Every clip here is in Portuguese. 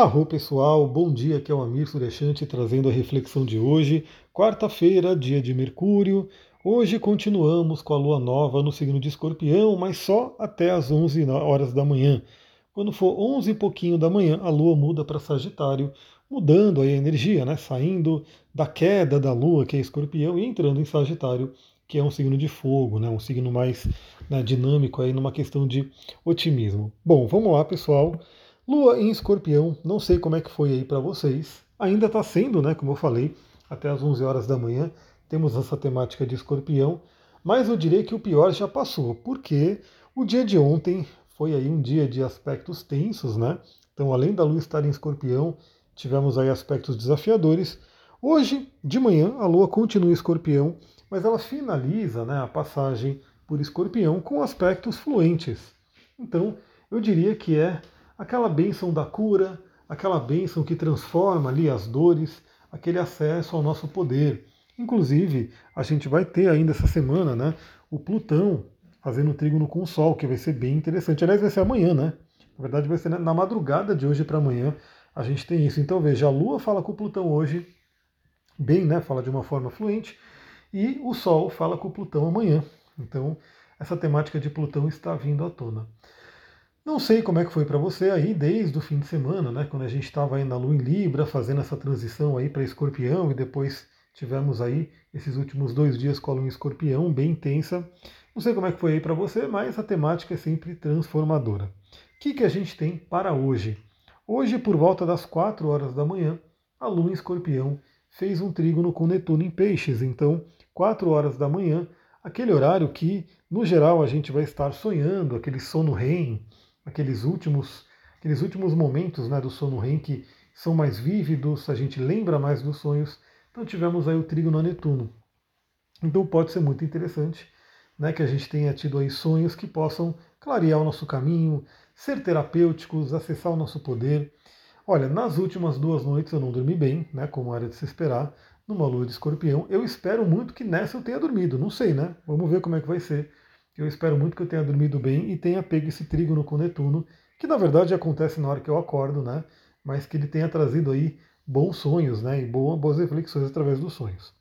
Arro pessoal, bom dia, aqui é o Amir Surechante trazendo a reflexão de hoje, quarta-feira, dia de Mercúrio. Hoje continuamos com a lua nova no signo de Escorpião, mas só até as 11 horas da manhã. Quando for 11 e pouquinho da manhã, a lua muda para Sagitário, mudando aí a energia, né? saindo da queda da lua, que é Escorpião, e entrando em Sagitário, que é um signo de fogo, né? um signo mais né, dinâmico aí numa questão de otimismo. Bom, vamos lá, pessoal. Lua em Escorpião, não sei como é que foi aí para vocês. Ainda está sendo, né, como eu falei, até as 11 horas da manhã temos essa temática de Escorpião, mas eu diria que o pior já passou, porque o dia de ontem foi aí um dia de aspectos tensos, né? Então, além da Lua estar em Escorpião, tivemos aí aspectos desafiadores. Hoje, de manhã, a Lua continua em Escorpião, mas ela finaliza né, a passagem por Escorpião com aspectos fluentes. Então, eu diria que é aquela bênção da cura, aquela bênção que transforma ali as dores, aquele acesso ao nosso poder. Inclusive, a gente vai ter ainda essa semana né, o Plutão fazendo trígono com o Sol, que vai ser bem interessante. Aliás, vai ser amanhã, né? Na verdade, vai ser na madrugada de hoje para amanhã. A gente tem isso. Então, veja, a Lua fala com o Plutão hoje, bem, né? Fala de uma forma fluente. E o Sol fala com o Plutão amanhã. Então, essa temática de Plutão está vindo à tona. Não sei como é que foi para você aí desde o fim de semana, né? Quando a gente estava aí na Lua em Libra, fazendo essa transição aí para Escorpião e depois tivemos aí esses últimos dois dias com a Lua em Escorpião, bem intensa. Não sei como é que foi aí para você, mas a temática é sempre transformadora. O que, que a gente tem para hoje? Hoje, por volta das 4 horas da manhã, a Lua em Escorpião fez um trígono com Netuno em Peixes. Então, 4 horas da manhã, aquele horário que, no geral, a gente vai estar sonhando, aquele sono REM, aqueles últimos, aqueles últimos momentos né, do sono REM que são mais vívidos, a gente lembra mais dos sonhos. Então tivemos aí o trígono a Netuno. Então pode ser muito interessante né, que a gente tenha tido aí sonhos que possam clarear o nosso caminho, ser terapêuticos, acessar o nosso poder. Olha, nas últimas duas noites eu não dormi bem, né, como era de se esperar, numa lua de escorpião. Eu espero muito que nessa eu tenha dormido, não sei, né? Vamos ver como é que vai ser. Eu espero muito que eu tenha dormido bem e tenha pego esse trígono com Netuno, que na verdade acontece na hora que eu acordo, né? Mas que ele tenha trazido aí bons sonhos, né? E boas reflexões através dos sonhos.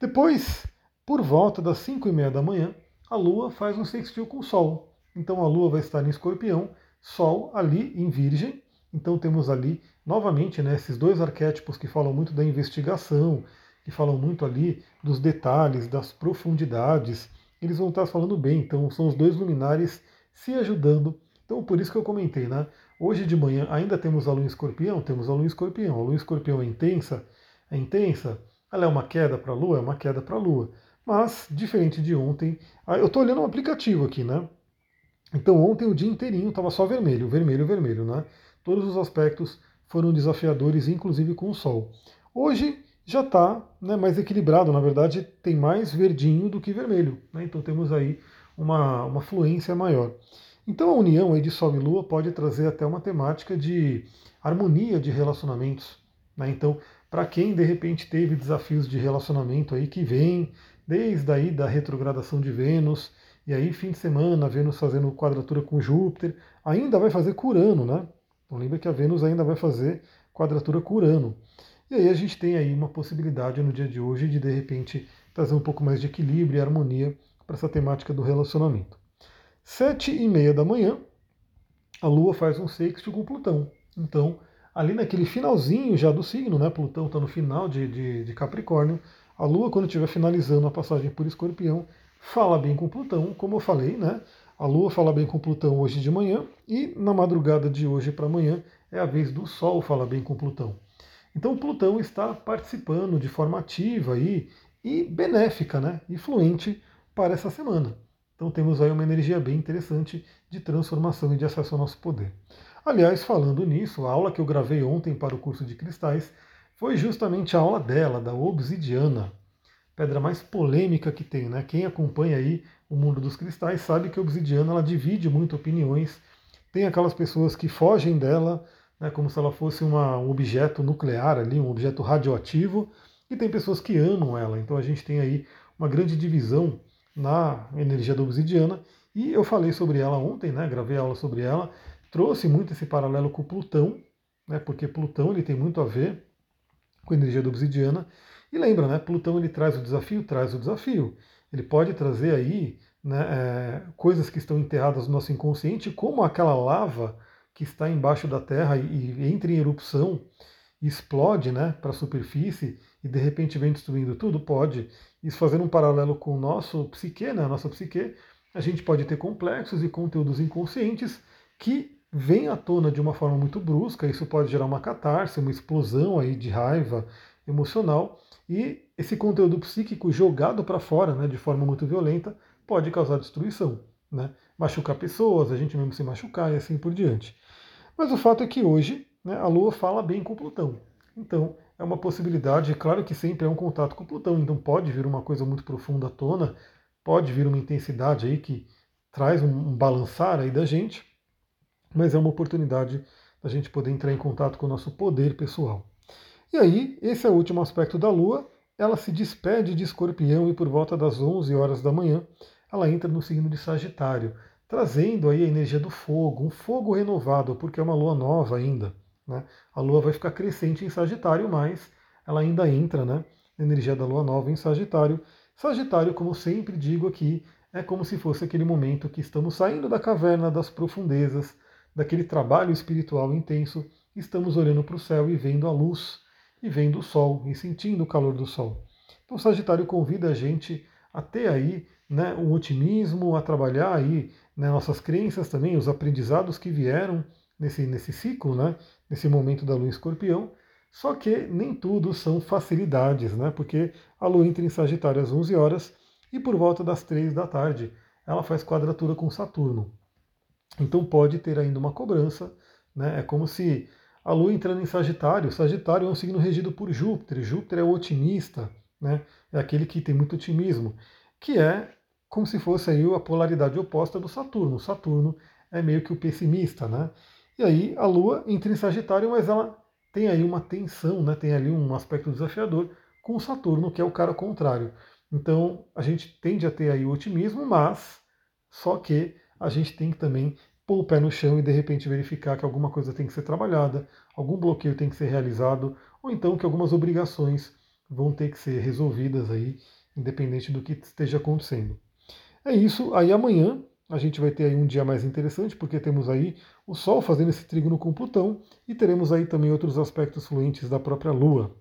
Depois, por volta das 5 e meia da manhã, a Lua faz um sextil com o Sol. Então a Lua vai estar em Escorpião, Sol ali em Virgem. Então temos ali novamente né, esses dois arquétipos que falam muito da investigação, que falam muito ali dos detalhes, das profundidades eles vão estar falando bem. Então são os dois luminares se ajudando. Então por isso que eu comentei, né? Hoje de manhã ainda temos a lua em escorpião, temos a lua em escorpião. A lua em escorpião é intensa, é intensa. Ela é uma queda para a lua, é uma queda para a lua. Mas, diferente de ontem, ah, eu estou olhando um aplicativo aqui, né? Então ontem o dia inteirinho estava só vermelho, vermelho, vermelho, né? Todos os aspectos foram desafiadores, inclusive com o sol. Hoje já está né, mais equilibrado, na verdade tem mais verdinho do que vermelho, né, então temos aí uma, uma fluência maior. Então a união aí de Sol e Lua pode trazer até uma temática de harmonia de relacionamentos. Né, então, para quem de repente teve desafios de relacionamento aí que vem desde aí da retrogradação de Vênus, e aí fim de semana, Vênus fazendo quadratura com Júpiter, ainda vai fazer Curano, né? Então lembra que a Vênus ainda vai fazer quadratura com Urano. E aí a gente tem aí uma possibilidade no dia de hoje de de repente trazer um pouco mais de equilíbrio e harmonia para essa temática do relacionamento. Sete e meia da manhã, a Lua faz um sexto com Plutão. Então, ali naquele finalzinho já do signo, né? Plutão está no final de, de, de, Capricórnio. A Lua, quando estiver finalizando a passagem por Escorpião, fala bem com Plutão, como eu falei, né? A Lua fala bem com Plutão hoje de manhã e na madrugada de hoje para amanhã é a vez do Sol falar bem com Plutão. Então Plutão está participando de forma ativa e, e benéfica, né, e fluente para essa semana. Então temos aí uma energia bem interessante de transformação e de acesso ao nosso poder. Aliás, falando nisso, a aula que eu gravei ontem para o curso de cristais foi justamente a aula dela, da obsidiana, pedra mais polêmica que tem, né? Quem acompanha aí o mundo dos cristais sabe que a obsidiana ela divide muito opiniões. Tem aquelas pessoas que fogem dela, né, como se ela fosse uma, um objeto nuclear ali, um objeto radioativo, e tem pessoas que amam ela. Então a gente tem aí uma grande divisão na energia da obsidiana, e eu falei sobre ela ontem, né, gravei aula sobre ela, trouxe muito esse paralelo com Plutão, né, porque Plutão ele tem muito a ver com a energia da obsidiana. E lembra, né, Plutão ele traz o desafio, traz o desafio. Ele pode trazer aí né, é, coisas que estão enterradas no nosso inconsciente, como aquela lava que está embaixo da Terra e, e entra em erupção explode né, para a superfície e de repente vem destruindo tudo? Pode. Isso fazendo um paralelo com o nosso psique, né, a nossa psique, a gente pode ter complexos e conteúdos inconscientes que vêm à tona de uma forma muito brusca, isso pode gerar uma catarse, uma explosão aí de raiva emocional, e esse conteúdo psíquico jogado para fora né, de forma muito violenta pode causar destruição, né? machucar pessoas, a gente mesmo se machucar e assim por diante. Mas o fato é que hoje né, a Lua fala bem com Plutão. Então, é uma possibilidade, claro que sempre é um contato com Plutão, então pode vir uma coisa muito profunda à tona, pode vir uma intensidade aí que traz um, um balançar aí da gente, mas é uma oportunidade da gente poder entrar em contato com o nosso poder pessoal. E aí, esse é o último aspecto da Lua, ela se despede de Escorpião e por volta das 11 horas da manhã, ela entra no signo de Sagitário, trazendo aí a energia do fogo, um fogo renovado, porque é uma lua nova ainda. Né? A lua vai ficar crescente em Sagitário, mas ela ainda entra né, na energia da lua nova em Sagitário. Sagitário, como sempre digo aqui, é como se fosse aquele momento que estamos saindo da caverna, das profundezas, daquele trabalho espiritual intenso, estamos olhando para o céu e vendo a luz, e vendo o sol, e sentindo o calor do sol. Então, Sagitário convida a gente a ter aí né, um otimismo, a trabalhar aí né, nossas crenças também, os aprendizados que vieram nesse, nesse ciclo, né, nesse momento da lua em escorpião. Só que nem tudo são facilidades, né, porque a lua entra em Sagitário às 11 horas e por volta das 3 da tarde ela faz quadratura com Saturno. Então pode ter ainda uma cobrança, né, é como se a lua entrando em Sagitário, Sagitário é um signo regido por Júpiter, Júpiter é o otimista, né, é aquele que tem muito otimismo, que é como se fosse aí a polaridade oposta do Saturno. Saturno é meio que o pessimista, né? E aí a Lua entra em Sagitário, mas ela tem aí uma tensão, né? tem ali um aspecto desafiador com o Saturno, que é o cara contrário. Então a gente tende a ter aí o otimismo, mas só que a gente tem que também pôr o pé no chão e de repente verificar que alguma coisa tem que ser trabalhada, algum bloqueio tem que ser realizado, ou então que algumas obrigações vão ter que ser resolvidas aí, independente do que esteja acontecendo. É isso. Aí amanhã a gente vai ter aí um dia mais interessante, porque temos aí o Sol fazendo esse trígono com Plutão e teremos aí também outros aspectos fluentes da própria Lua.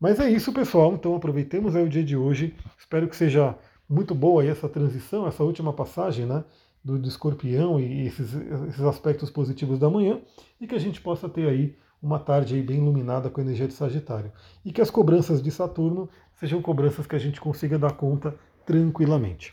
Mas é isso, pessoal. Então aproveitemos aí o dia de hoje. Espero que seja muito boa aí essa transição, essa última passagem, né? Do, do escorpião e esses, esses aspectos positivos da manhã e que a gente possa ter aí uma tarde aí bem iluminada com a energia de Sagitário. E que as cobranças de Saturno sejam cobranças que a gente consiga dar conta tranquilamente.